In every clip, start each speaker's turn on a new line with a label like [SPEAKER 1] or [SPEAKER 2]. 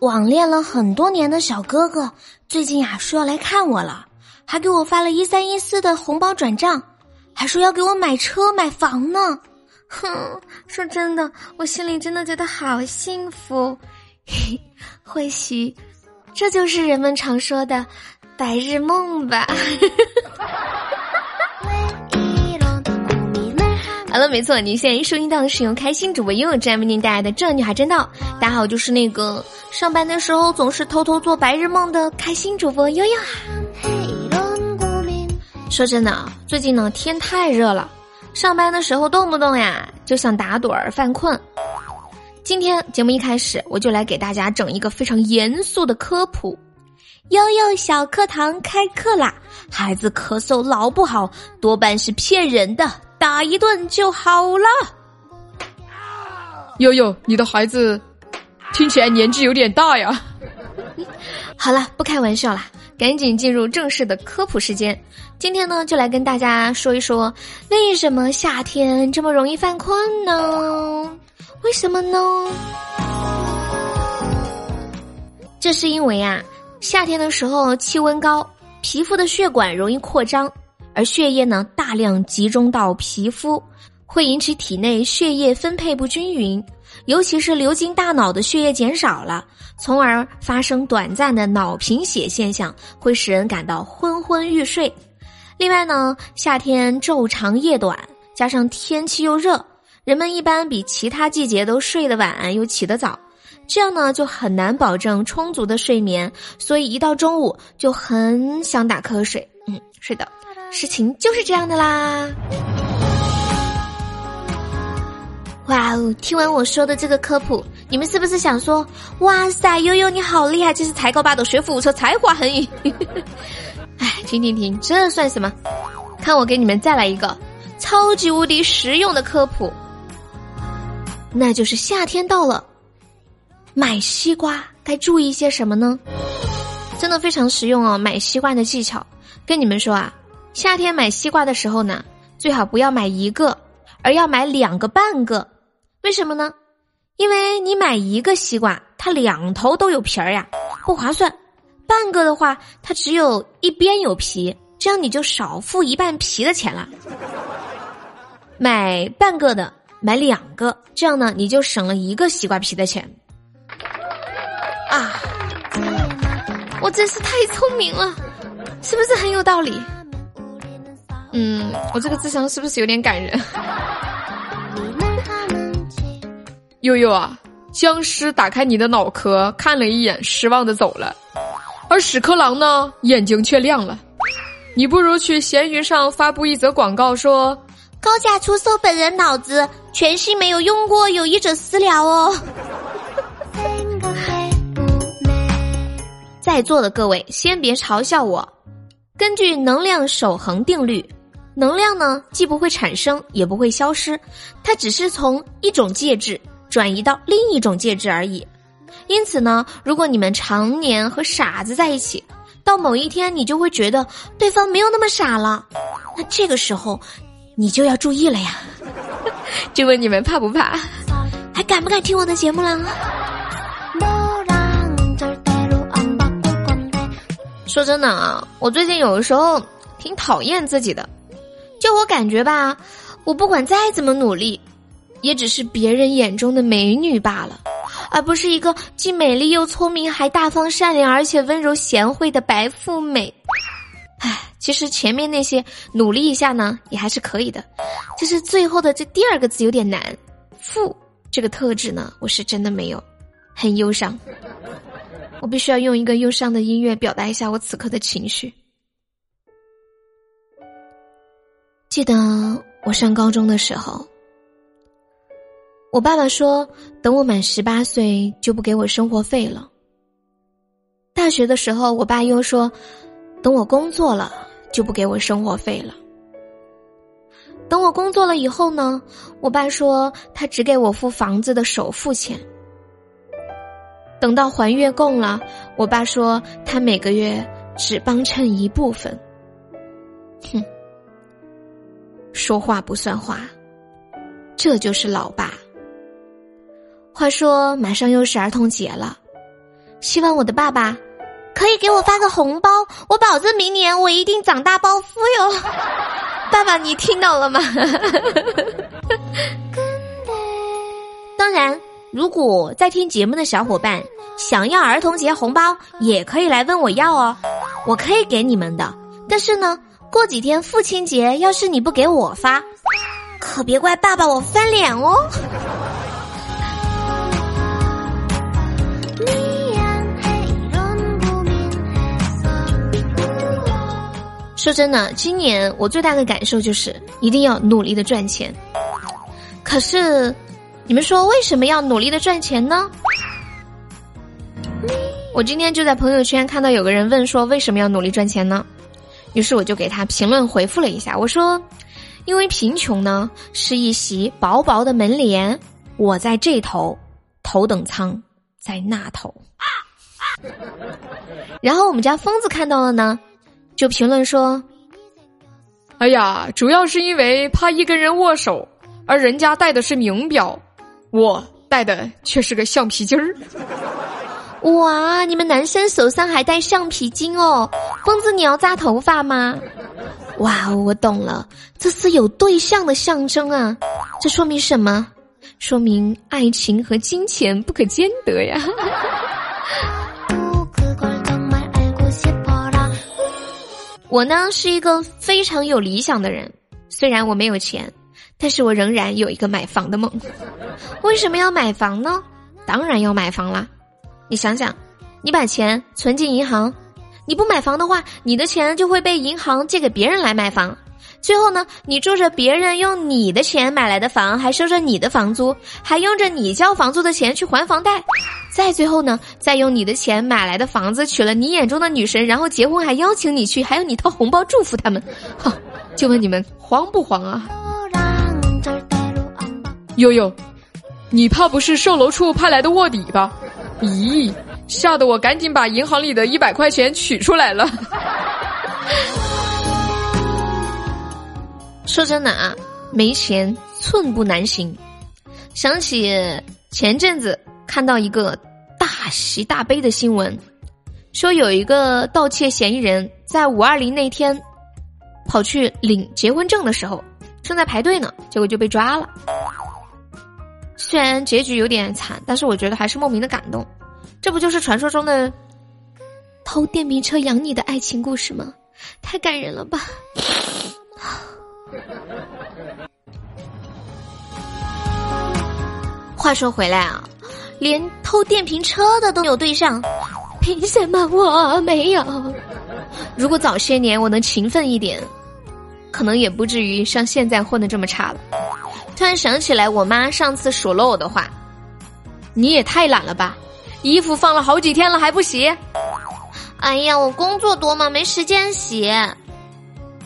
[SPEAKER 1] 网恋了很多年的小哥哥，最近呀说要来看我了，还给我发了一三一四的红包转账，还说要给我买车买房呢。哼，说真的，我心里真的觉得好幸福。嘿，或许这就是人们常说的白日梦吧。没错，您现在收听到的是由开心主播悠悠站为您带来的《这女孩真道》。大家好，就是那个上班的时候总是偷偷做白日梦的开心主播悠悠啊。说真的，最近呢天太热了，上班的时候动不动呀就想打盹儿犯困。今天节目一开始，我就来给大家整一个非常严肃的科普：悠悠小课堂开课啦！孩子咳嗽老不好，多半是骗人的。打一顿就好了。
[SPEAKER 2] 悠悠，你的孩子听起来年纪有点大呀。
[SPEAKER 1] 好了，不开玩笑了，赶紧进入正式的科普时间。今天呢，就来跟大家说一说，为什么夏天这么容易犯困呢？为什么呢？这是因为啊，夏天的时候气温高，皮肤的血管容易扩张。而血液呢，大量集中到皮肤，会引起体内血液分配不均匀，尤其是流经大脑的血液减少了，从而发生短暂的脑贫血现象，会使人感到昏昏欲睡。另外呢，夏天昼长夜短，加上天气又热，人们一般比其他季节都睡得晚又起得早，这样呢就很难保证充足的睡眠，所以一到中午就很想打瞌睡。嗯，是的。事情就是这样的啦！哇哦，听完我说的这个科普，你们是不是想说：哇塞，悠悠你好厉害，这是才高八斗、学富五车、才华横溢？哎，停停停，这算什么？看我给你们再来一个超级无敌实用的科普，那就是夏天到了，买西瓜该注意些什么呢？真的非常实用哦！买西瓜的技巧，跟你们说啊。夏天买西瓜的时候呢，最好不要买一个，而要买两个半个。为什么呢？因为你买一个西瓜，它两头都有皮儿呀，不划算；半个的话，它只有一边有皮，这样你就少付一半皮的钱了。买半个的，买两个，这样呢，你就省了一个西瓜皮的钱。啊，我真是太聪明了，是不是很有道理？嗯，我这个智商是不是有点感人？
[SPEAKER 2] 悠悠啊，僵尸打开你的脑壳，看了一眼，失望的走了。而屎壳郎呢，眼睛却亮了。你不如去闲鱼上发布一则广告，说
[SPEAKER 1] 高价出售本人脑子，全新没有用过，有意者私聊哦。在座的各位，先别嘲笑我。根据能量守恒定律。能量呢，既不会产生，也不会消失，它只是从一种介质转移到另一种介质而已。因此呢，如果你们常年和傻子在一起，到某一天你就会觉得对方没有那么傻了，那这个时候你就要注意了呀。就问你们怕不怕？还敢不敢听我的节目啦？说真的啊，我最近有的时候挺讨厌自己的。就我感觉吧，我不管再怎么努力，也只是别人眼中的美女罢了，而不是一个既美丽又聪明，还大方善良，而且温柔贤惠的白富美。唉，其实前面那些努力一下呢，也还是可以的，就是最后的这第二个字有点难。富这个特质呢，我是真的没有，很忧伤。我必须要用一个忧伤的音乐表达一下我此刻的情绪。记得我上高中的时候，我爸爸说等我满十八岁就不给我生活费了。大学的时候，我爸又说等我工作了就不给我生活费了。等我工作了以后呢，我爸说他只给我付房子的首付钱。等到还月供了，我爸说他每个月只帮衬一部分。哼。说话不算话，这就是老爸。话说马上又是儿童节了，希望我的爸爸可以给我发个红包，我保证明年我一定长大暴富哟。爸爸，你听到了吗？当然，如果在听节目的小伙伴想要儿童节红包，也可以来问我要哦，我可以给你们的。但是呢，过几天父亲节，要是你不给我发，可别怪爸爸我翻脸哦。说真的，今年我最大的感受就是一定要努力的赚钱。可是，你们说为什么要努力的赚钱呢？我今天就在朋友圈看到有个人问说为什么要努力赚钱呢？于是我就给他评论回复了一下，我说：因为贫穷呢是一袭薄薄的门帘，我在这头，头等舱在那头。然后我们家疯子看到了呢。就评论说：“
[SPEAKER 2] 哎呀，主要是因为怕一跟人握手，而人家戴的是名表，我戴的却是个橡皮筋儿。
[SPEAKER 1] 哇，你们男生手上还戴橡皮筋哦？疯子，你要扎头发吗？哇，我懂了，这是有对象的象征啊！这说明什么？说明爱情和金钱不可兼得呀！”我呢是一个非常有理想的人，虽然我没有钱，但是我仍然有一个买房的梦。为什么要买房呢？当然要买房啦！你想想，你把钱存进银行，你不买房的话，你的钱就会被银行借给别人来买房。最后呢，你住着别人用你的钱买来的房，还收着你的房租，还用着你交房租的钱去还房贷，再最后呢，再用你的钱买来的房子娶了你眼中的女神，然后结婚还邀请你去，还要你掏红包祝福他们，哈，就问你们慌不慌啊？
[SPEAKER 2] 悠悠，你怕不是售楼处派来的卧底吧？咦，吓得我赶紧把银行里的一百块钱取出来了。
[SPEAKER 1] 说真的啊，没钱寸步难行。想起前阵子看到一个大喜大悲的新闻，说有一个盗窃嫌疑人在五二零那天跑去领结婚证的时候，正在排队呢，结果就被抓了。虽然结局有点惨，但是我觉得还是莫名的感动。这不就是传说中的偷电瓶车养你的爱情故事吗？太感人了吧！话说回来啊，连偷电瓶车的都有对象，凭什么我没有？如果早些年我能勤奋一点，可能也不至于像现在混的这么差了。突然想起来，我妈上次数落我的话：“你也太懒了吧，衣服放了好几天了还不洗？”哎呀，我工作多嘛，没时间洗。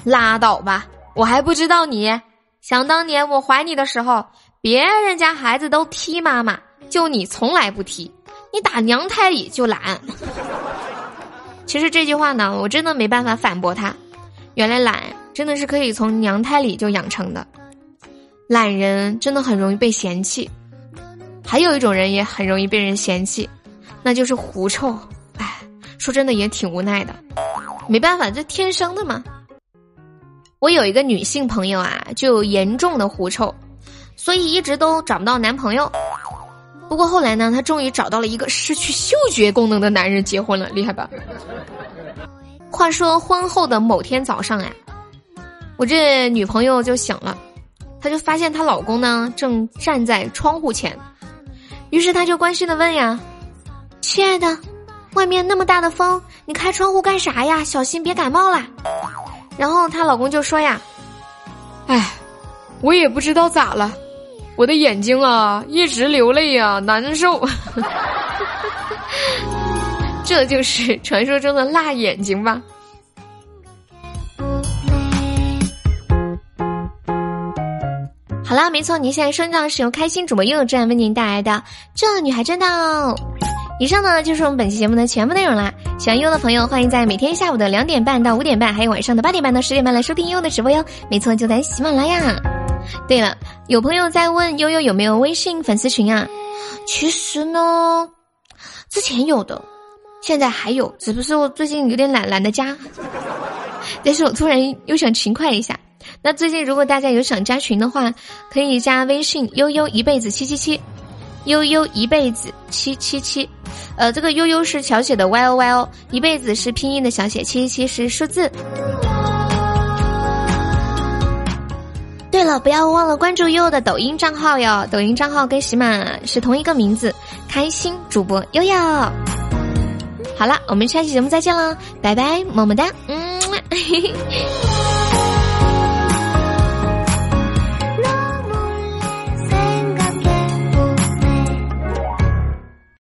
[SPEAKER 1] 拉倒吧，我还不知道你。想当年我怀你的时候。别人家孩子都踢妈妈，就你从来不踢，你打娘胎里就懒。其实这句话呢，我真的没办法反驳他。原来懒真的是可以从娘胎里就养成的。懒人真的很容易被嫌弃，还有一种人也很容易被人嫌弃，那就是狐臭。哎，说真的也挺无奈的，没办法，这天生的嘛。我有一个女性朋友啊，就有严重的狐臭。所以一直都找不到男朋友，不过后来呢，她终于找到了一个失去嗅觉功能的男人，结婚了，厉害吧？话说婚后的某天早上呀，我这女朋友就醒了，她就发现她老公呢正站在窗户前，于是她就关心的问呀：“亲爱的，外面那么大的风，你开窗户干啥呀？小心别感冒啦。”然后她老公就说呀：“
[SPEAKER 2] 哎，我也不知道咋了。”我的眼睛啊，一直流泪啊，难受。
[SPEAKER 1] 这就是传说中的辣眼睛吧？好啦，没错，您现在收听到是由开心主播悠悠站为您带来的《这女孩真的》。以上呢就是我们本期节目的全部内容啦。喜欢悠悠的朋友，欢迎在每天下午的两点半到五点半，还有晚上的八点半到十点半来收听悠悠的直播哟。没错，就在喜马拉雅。对了，有朋友在问悠悠有没有微信粉丝群啊？其实呢，之前有的，现在还有，只不过我最近有点懒，懒得加。但是我突然又想勤快一下。那最近如果大家有想加群的话，可以加微信悠悠一辈子七七七，悠悠一辈子七七七。呃，这个悠悠是小写的 y o y o，一辈子是拼音的小写，七七七是数字。对了，不要忘了关注悠悠的抖音账号哟，抖音账号跟喜马是同一个名字，开心主播悠悠。好了，我们下期节目再见了，拜拜，么么哒，嗯。嘿嘿